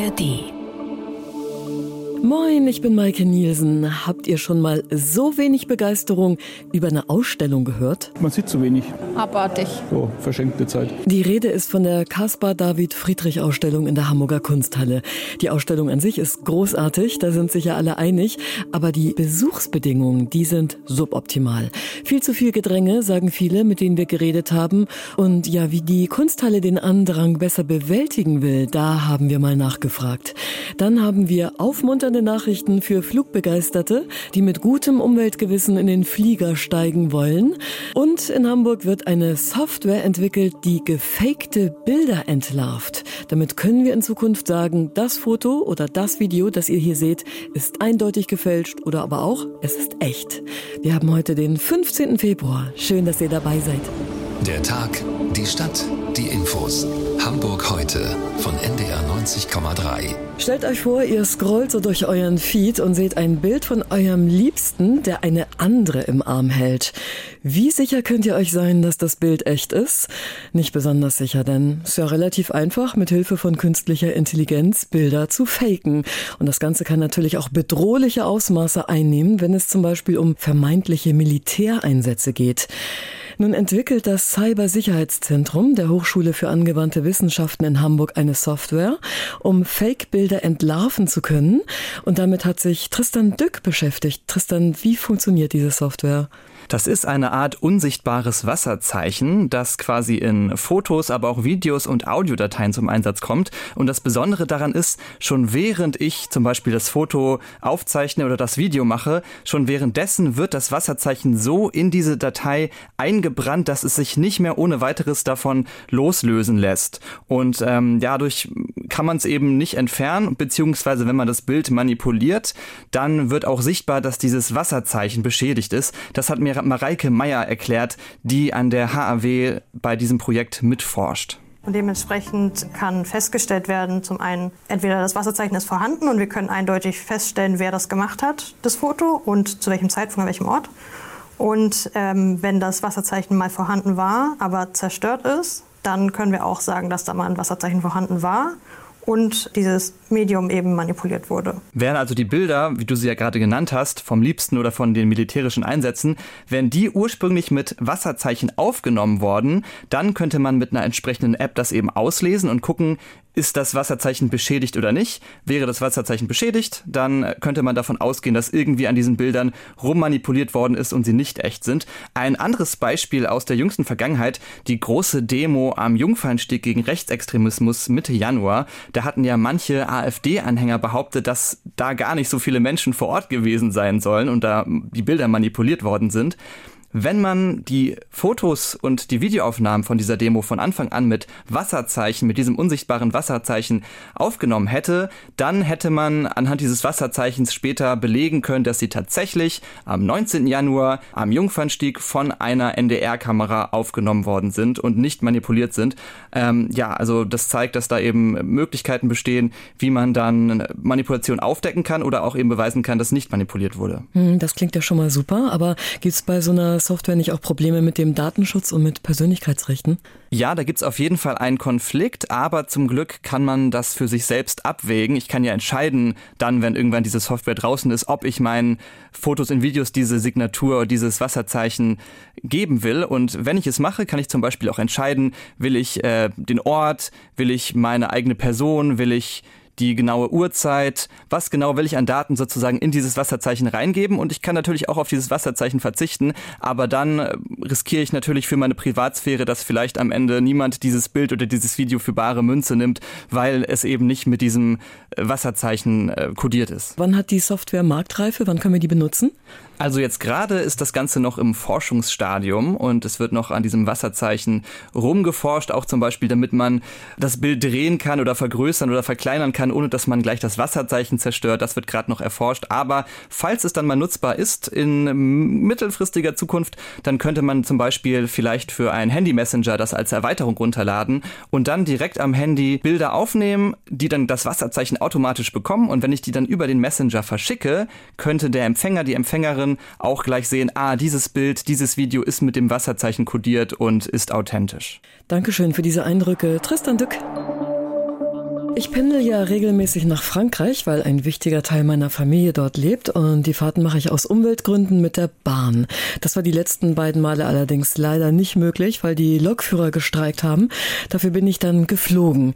ARD. Moin, ich bin Maike Nielsen. Habt ihr schon mal so wenig Begeisterung über eine Ausstellung gehört? Man sieht zu wenig. Abartig. So, verschenkte Zeit. Die Rede ist von der Caspar David Friedrich Ausstellung in der Hamburger Kunsthalle. Die Ausstellung an sich ist großartig, da sind sich ja alle einig, aber die Besuchsbedingungen, die sind suboptimal. Viel zu viel Gedränge, sagen viele, mit denen wir geredet haben. Und ja, wie die Kunsthalle den Andrang besser bewältigen will, da haben wir mal nachgefragt. Dann haben wir aufmunternd erleichternde Nachrichten für Flugbegeisterte, die mit gutem Umweltgewissen in den Flieger steigen wollen. Und in Hamburg wird eine Software entwickelt, die gefakte Bilder entlarvt. Damit können wir in Zukunft sagen, das Foto oder das Video, das ihr hier seht, ist eindeutig gefälscht oder aber auch, es ist echt. Wir haben heute den 15. Februar. Schön, dass ihr dabei seid. Der Tag, die Stadt, die Infos. Hamburg heute von NDR 90,3. Stellt euch vor, ihr scrollt so durch euren Feed und seht ein Bild von eurem Liebsten, der eine andere im Arm hält. Wie sicher könnt ihr euch sein, dass das Bild echt ist? Nicht besonders sicher, denn es ist ja relativ einfach, mit Hilfe von künstlicher Intelligenz Bilder zu faken. Und das Ganze kann natürlich auch bedrohliche Ausmaße einnehmen, wenn es zum Beispiel um vermeintliche Militäreinsätze geht. Nun entwickelt das Cybersicherheitszentrum der Hochschule für angewandte Wissenschaften in Hamburg eine Software, um Fake-Bilder entlarven zu können. Und damit hat sich Tristan Dück beschäftigt. Tristan, wie funktioniert diese Software? Das ist eine Art unsichtbares Wasserzeichen, das quasi in Fotos, aber auch Videos und Audiodateien zum Einsatz kommt. Und das Besondere daran ist, schon während ich zum Beispiel das Foto aufzeichne oder das Video mache, schon währenddessen wird das Wasserzeichen so in diese Datei eingebrannt, dass es sich nicht mehr ohne weiteres davon loslösen lässt. Und ähm, dadurch kann man es eben nicht entfernen, beziehungsweise wenn man das Bild manipuliert, dann wird auch sichtbar, dass dieses Wasserzeichen beschädigt ist. Das hat mir Mareike Meyer erklärt, die an der HAW bei diesem Projekt mitforscht. Und dementsprechend kann festgestellt werden, zum einen, entweder das Wasserzeichen ist vorhanden und wir können eindeutig feststellen, wer das gemacht hat, das Foto und zu welchem Zeitpunkt, an welchem Ort. Und ähm, wenn das Wasserzeichen mal vorhanden war, aber zerstört ist, dann können wir auch sagen, dass da mal ein Wasserzeichen vorhanden war und dieses Medium eben manipuliert wurde. Wären also die Bilder, wie du sie ja gerade genannt hast, vom Liebsten oder von den militärischen Einsätzen, wären die ursprünglich mit Wasserzeichen aufgenommen worden, dann könnte man mit einer entsprechenden App das eben auslesen und gucken, ist das Wasserzeichen beschädigt oder nicht. Wäre das Wasserzeichen beschädigt, dann könnte man davon ausgehen, dass irgendwie an diesen Bildern rummanipuliert worden ist und sie nicht echt sind. Ein anderes Beispiel aus der jüngsten Vergangenheit, die große Demo am Jungfernstieg gegen Rechtsextremismus Mitte Januar. Da hatten ja manche AfD-Anhänger behauptet, dass da gar nicht so viele Menschen vor Ort gewesen sein sollen und da die Bilder manipuliert worden sind. Wenn man die Fotos und die Videoaufnahmen von dieser Demo von Anfang an mit Wasserzeichen, mit diesem unsichtbaren Wasserzeichen aufgenommen hätte, dann hätte man anhand dieses Wasserzeichens später belegen können, dass sie tatsächlich am 19. Januar am Jungfernstieg von einer NDR-Kamera aufgenommen worden sind und nicht manipuliert sind. Ähm, ja, also das zeigt, dass da eben Möglichkeiten bestehen, wie man dann Manipulation aufdecken kann oder auch eben beweisen kann, dass nicht manipuliert wurde. Hm, das klingt ja schon mal super, aber gibt es bei so einer Software nicht auch Probleme mit dem Datenschutz und mit Persönlichkeitsrechten? Ja, da gibt's auf jeden Fall einen Konflikt, aber zum Glück kann man das für sich selbst abwägen. Ich kann ja entscheiden, dann, wenn irgendwann diese Software draußen ist, ob ich meinen Fotos und Videos diese Signatur, dieses Wasserzeichen geben will. Und wenn ich es mache, kann ich zum Beispiel auch entscheiden, will ich äh, den Ort, will ich meine eigene Person, will ich die genaue Uhrzeit, was genau will ich an Daten sozusagen in dieses Wasserzeichen reingeben und ich kann natürlich auch auf dieses Wasserzeichen verzichten, aber dann äh, riskiere ich natürlich für meine Privatsphäre, dass vielleicht am Ende niemand dieses Bild oder dieses Video für bare Münze nimmt, weil es eben nicht mit diesem äh, Wasserzeichen äh, kodiert ist. Wann hat die Software Marktreife? Wann können wir die benutzen? Also jetzt gerade ist das Ganze noch im Forschungsstadium und es wird noch an diesem Wasserzeichen rumgeforscht, auch zum Beispiel, damit man das Bild drehen kann oder vergrößern oder verkleinern kann, ohne dass man gleich das Wasserzeichen zerstört. Das wird gerade noch erforscht. Aber falls es dann mal nutzbar ist in mittelfristiger Zukunft, dann könnte man zum Beispiel vielleicht für einen Handy-Messenger das als Erweiterung runterladen und dann direkt am Handy Bilder aufnehmen, die dann das Wasserzeichen automatisch bekommen. Und wenn ich die dann über den Messenger verschicke, könnte der Empfänger, die Empfängerin dann auch gleich sehen, ah, dieses Bild, dieses Video ist mit dem Wasserzeichen kodiert und ist authentisch. Dankeschön für diese Eindrücke, Tristan Dück. Ich pendel ja regelmäßig nach Frankreich, weil ein wichtiger Teil meiner Familie dort lebt und die Fahrten mache ich aus Umweltgründen mit der Bahn. Das war die letzten beiden Male allerdings leider nicht möglich, weil die Lokführer gestreikt haben. Dafür bin ich dann geflogen.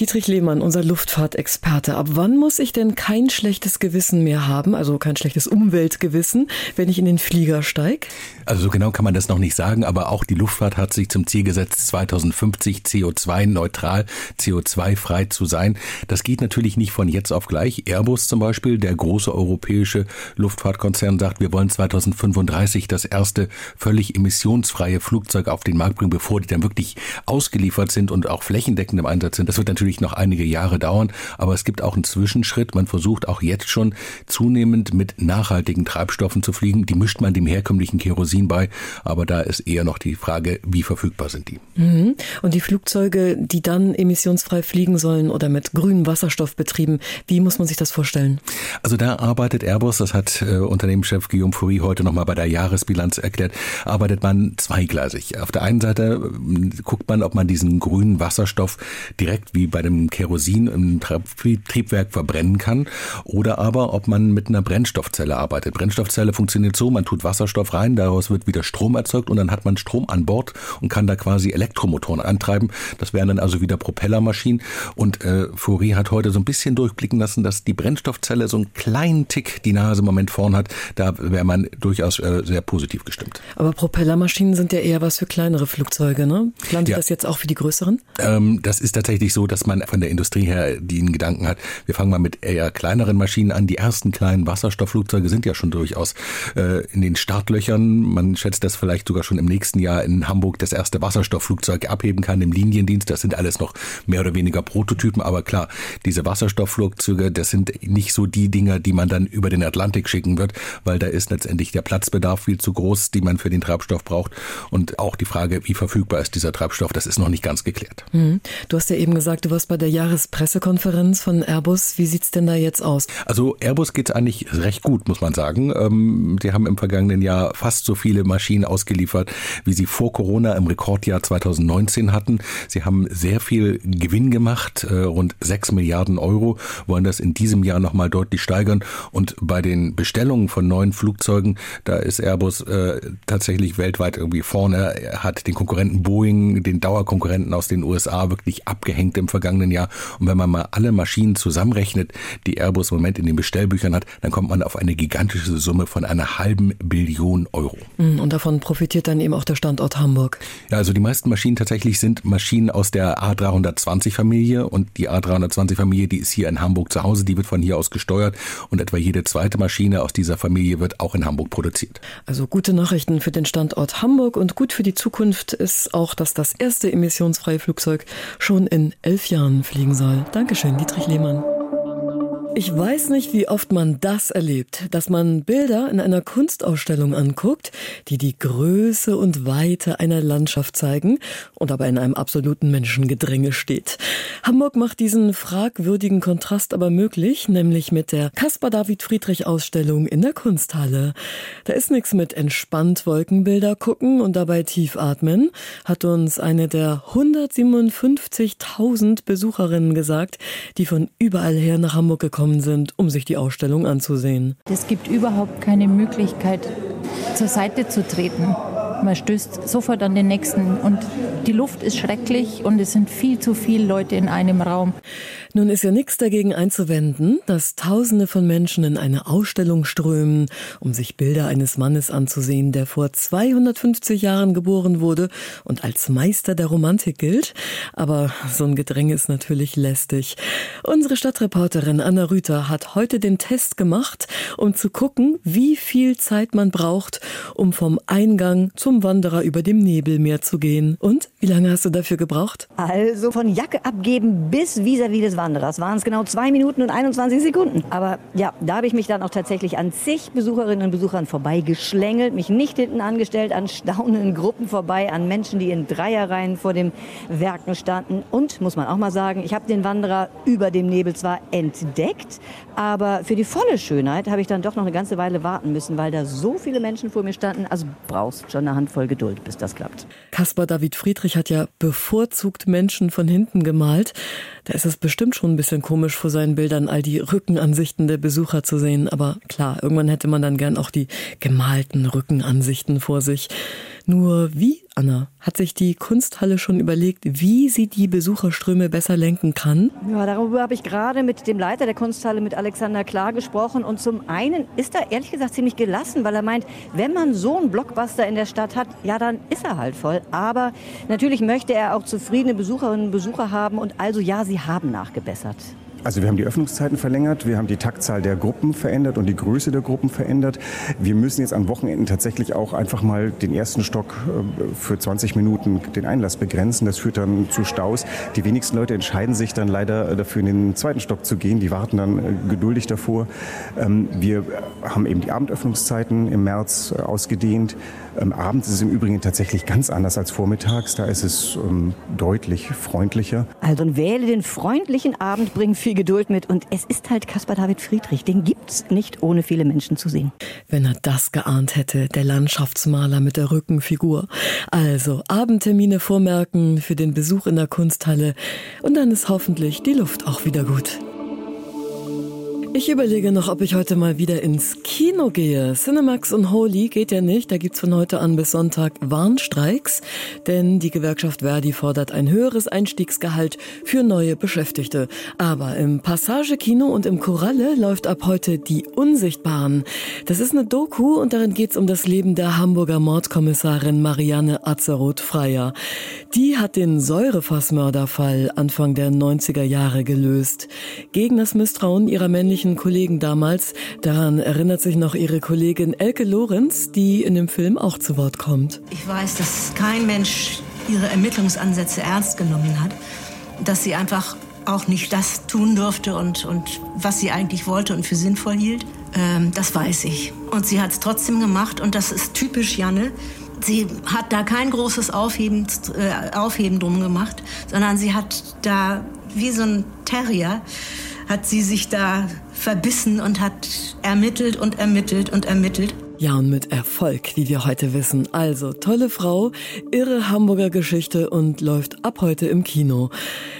Dietrich Lehmann, unser Luftfahrtexperte. Ab wann muss ich denn kein schlechtes Gewissen mehr haben, also kein schlechtes Umweltgewissen, wenn ich in den Flieger steige? Also so genau kann man das noch nicht sagen, aber auch die Luftfahrt hat sich zum Ziel gesetzt, 2050 CO2-neutral, CO2-frei zu sein. Das geht natürlich nicht von jetzt auf gleich. Airbus zum Beispiel, der große europäische Luftfahrtkonzern, sagt, wir wollen 2035 das erste völlig emissionsfreie Flugzeug auf den Markt bringen, bevor die dann wirklich ausgeliefert sind und auch flächendeckend im Einsatz sind. Das wird natürlich natürlich noch einige Jahre dauern, aber es gibt auch einen Zwischenschritt. Man versucht auch jetzt schon zunehmend mit nachhaltigen Treibstoffen zu fliegen. Die mischt man dem herkömmlichen Kerosin bei, aber da ist eher noch die Frage, wie verfügbar sind die. Mhm. Und die Flugzeuge, die dann emissionsfrei fliegen sollen oder mit grünem Wasserstoff betrieben, wie muss man sich das vorstellen? Also da arbeitet Airbus, das hat äh, Unternehmenschef Guillaume Fourie heute nochmal bei der Jahresbilanz erklärt, arbeitet man zweigleisig. Auf der einen Seite äh, guckt man, ob man diesen grünen Wasserstoff direkt wie bei dem Kerosin im Triebwerk verbrennen kann oder aber ob man mit einer Brennstoffzelle arbeitet. Brennstoffzelle funktioniert so, man tut Wasserstoff rein, daraus wird wieder Strom erzeugt und dann hat man Strom an Bord und kann da quasi Elektromotoren antreiben. Das wären dann also wieder Propellermaschinen und äh, Fourier hat heute so ein bisschen durchblicken lassen, dass die Brennstoffzelle so einen kleinen Tick die Nase im Moment vorn hat. Da wäre man durchaus äh, sehr positiv gestimmt. Aber Propellermaschinen sind ja eher was für kleinere Flugzeuge, ne? Planen Sie ja. das jetzt auch für die größeren? Ähm, das ist tatsächlich so, dass man von der Industrie her den Gedanken hat, wir fangen mal mit eher kleineren Maschinen an. Die ersten kleinen Wasserstoffflugzeuge sind ja schon durchaus äh, in den Startlöchern. Man schätzt, dass vielleicht sogar schon im nächsten Jahr in Hamburg das erste Wasserstoffflugzeug abheben kann im Liniendienst. Das sind alles noch mehr oder weniger Prototypen, aber klar, diese Wasserstoffflugzeuge, das sind nicht so die Dinger, die man dann über den Atlantik schicken wird, weil da ist letztendlich der Platzbedarf viel zu groß, die man für den Treibstoff braucht. Und auch die Frage, wie verfügbar ist dieser Treibstoff, das ist noch nicht ganz geklärt. Mhm. Du hast ja eben gesagt, du warst bei der Jahrespressekonferenz von Airbus. Wie sieht's denn da jetzt aus? Also Airbus geht's eigentlich recht gut, muss man sagen. Ähm, sie haben im vergangenen Jahr fast so viele Maschinen ausgeliefert, wie sie vor Corona im Rekordjahr 2019 hatten. Sie haben sehr viel Gewinn gemacht, äh, rund 6 Milliarden Euro, wollen das in diesem Jahr nochmal deutlich steigern. Und bei den Bestellungen von neuen Flugzeugen, da ist Airbus äh, tatsächlich weltweit irgendwie vorne. Er hat den Konkurrenten Boeing, den Dauerkonkurrenten aus den USA wirklich abgehängt im vergangenen Jahr. Und wenn man mal alle Maschinen zusammenrechnet, die Airbus im Moment in den Bestellbüchern hat, dann kommt man auf eine gigantische Summe von einer halben Billion Euro. Mm, und davon profitiert dann eben auch der Standort Hamburg. Ja, also die meisten Maschinen tatsächlich sind Maschinen aus der A320-Familie und die A320-Familie, die ist hier in Hamburg zu Hause, die wird von hier aus gesteuert und etwa jede zweite Maschine aus dieser Familie wird auch in Hamburg produziert. Also gute Nachrichten für den Standort Hamburg und gut für die Zukunft ist auch, dass das erste emissionsfreie Flugzeug schon in elf Jahren fliegen soll. Dankeschön, Dietrich Lehmann. Ich weiß nicht, wie oft man das erlebt, dass man Bilder in einer Kunstausstellung anguckt, die die Größe und Weite einer Landschaft zeigen und aber in einem absoluten Menschengedränge steht. Hamburg macht diesen fragwürdigen Kontrast aber möglich, nämlich mit der Caspar David Friedrich Ausstellung in der Kunsthalle. Da ist nichts mit entspannt Wolkenbilder gucken und dabei tief atmen, hat uns eine der 157.000 Besucherinnen gesagt, die von überall her nach Hamburg gekommen gekommen sind, um sich die Ausstellung anzusehen. Es gibt überhaupt keine Möglichkeit, zur Seite zu treten. Man stößt sofort an den nächsten und die Luft ist schrecklich und es sind viel zu viele Leute in einem Raum. Nun ist ja nichts dagegen einzuwenden, dass Tausende von Menschen in eine Ausstellung strömen, um sich Bilder eines Mannes anzusehen, der vor 250 Jahren geboren wurde und als Meister der Romantik gilt. Aber so ein Gedränge ist natürlich lästig. Unsere Stadtreporterin Anna Rüther hat heute den Test gemacht, um zu gucken, wie viel Zeit man braucht, um vom Eingang zum Wanderer über dem Nebelmeer zu gehen. Und wie lange hast du dafür gebraucht? Also von Jacke abgeben bis vis-à-vis -vis des Wanderers waren es genau zwei Minuten und 21 Sekunden. Aber ja, da habe ich mich dann auch tatsächlich an zig Besucherinnen und Besuchern vorbeigeschlängelt, mich nicht hinten angestellt, an staunenden Gruppen vorbei, an Menschen, die in Dreierreihen vor dem Werken standen. Und, muss man auch mal sagen, ich habe den Wanderer über dem Nebel zwar entdeckt, aber für die volle Schönheit habe ich dann doch noch eine ganze Weile warten müssen, weil da so viele Menschen vor mir standen. Also brauchst schon eine Handvoll Geduld, bis das klappt. Caspar David Friedrich hat ja bevorzugt Menschen von hinten gemalt. Da ist es bestimmt schon ein bisschen komisch vor seinen Bildern all die Rückenansichten der Besucher zu sehen, aber klar, irgendwann hätte man dann gern auch die gemalten Rückenansichten vor sich. Nur wie, Anna, hat sich die Kunsthalle schon überlegt, wie sie die Besucherströme besser lenken kann? Ja, darüber habe ich gerade mit dem Leiter der Kunsthalle, mit Alexander Klar, gesprochen. Und zum einen ist er ehrlich gesagt ziemlich gelassen, weil er meint, wenn man so einen Blockbuster in der Stadt hat, ja, dann ist er halt voll. Aber natürlich möchte er auch zufriedene Besucherinnen und Besucher haben. Und also ja, sie haben nachgebessert. Also wir haben die Öffnungszeiten verlängert, wir haben die Taktzahl der Gruppen verändert und die Größe der Gruppen verändert. Wir müssen jetzt an Wochenenden tatsächlich auch einfach mal den ersten Stock äh, für 20 Minuten den Einlass begrenzen. Das führt dann zu Staus. Die wenigsten Leute entscheiden sich dann leider dafür, in den zweiten Stock zu gehen. Die warten dann äh, geduldig davor. Ähm, wir haben eben die Abendöffnungszeiten im März äh, ausgedehnt. Ähm, abends ist es im Übrigen tatsächlich ganz anders als vormittags. Da ist es ähm, deutlich freundlicher. Also wähle den freundlichen Abend, bring viel Geduld mit. Und es ist halt Caspar David Friedrich. Den gibt's nicht ohne viele Menschen zu sehen. Wenn er das geahnt hätte, der Landschaftsmaler mit der Rückenfigur. Also Abendtermine vormerken für den Besuch in der Kunsthalle. Und dann ist hoffentlich die Luft auch wieder gut. Ich überlege noch, ob ich heute mal wieder ins Kino gehe. Cinemax und Holy geht ja nicht. Da gibt's von heute an bis Sonntag Warnstreiks, denn die Gewerkschaft Verdi fordert ein höheres Einstiegsgehalt für neue Beschäftigte. Aber im Passage-Kino und im Koralle läuft ab heute die Unsichtbaren. Das ist eine Doku und darin geht's um das Leben der Hamburger Mordkommissarin Marianne Azeroth-Freier. Die hat den Säurefassmörderfall Anfang der 90er Jahre gelöst. Gegen das Misstrauen ihrer männlichen männlichen Kollegen damals. Daran erinnert sich noch ihre Kollegin Elke Lorenz, die in dem Film auch zu Wort kommt. Ich weiß, dass kein Mensch ihre Ermittlungsansätze ernst genommen hat, dass sie einfach auch nicht das tun durfte und, und was sie eigentlich wollte und für sinnvoll hielt. Ähm, das weiß ich. Und sie hat es trotzdem gemacht und das ist typisch Janne. Sie hat da kein großes Aufheben, äh, Aufheben drum gemacht, sondern sie hat da wie so ein Terrier hat sie sich da verbissen und hat ermittelt und ermittelt und ermittelt. Ja, und mit Erfolg, wie wir heute wissen. Also, tolle Frau, irre Hamburger Geschichte und läuft ab heute im Kino.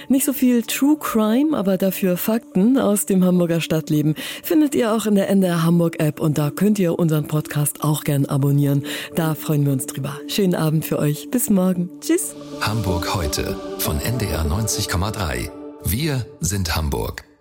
Nicht so viel True Crime, aber dafür Fakten aus dem Hamburger Stadtleben findet ihr auch in der NDR Hamburg App und da könnt ihr unseren Podcast auch gern abonnieren. Da freuen wir uns drüber. Schönen Abend für euch. Bis morgen. Tschüss. Hamburg heute von NDR 90,3. Wir sind Hamburg.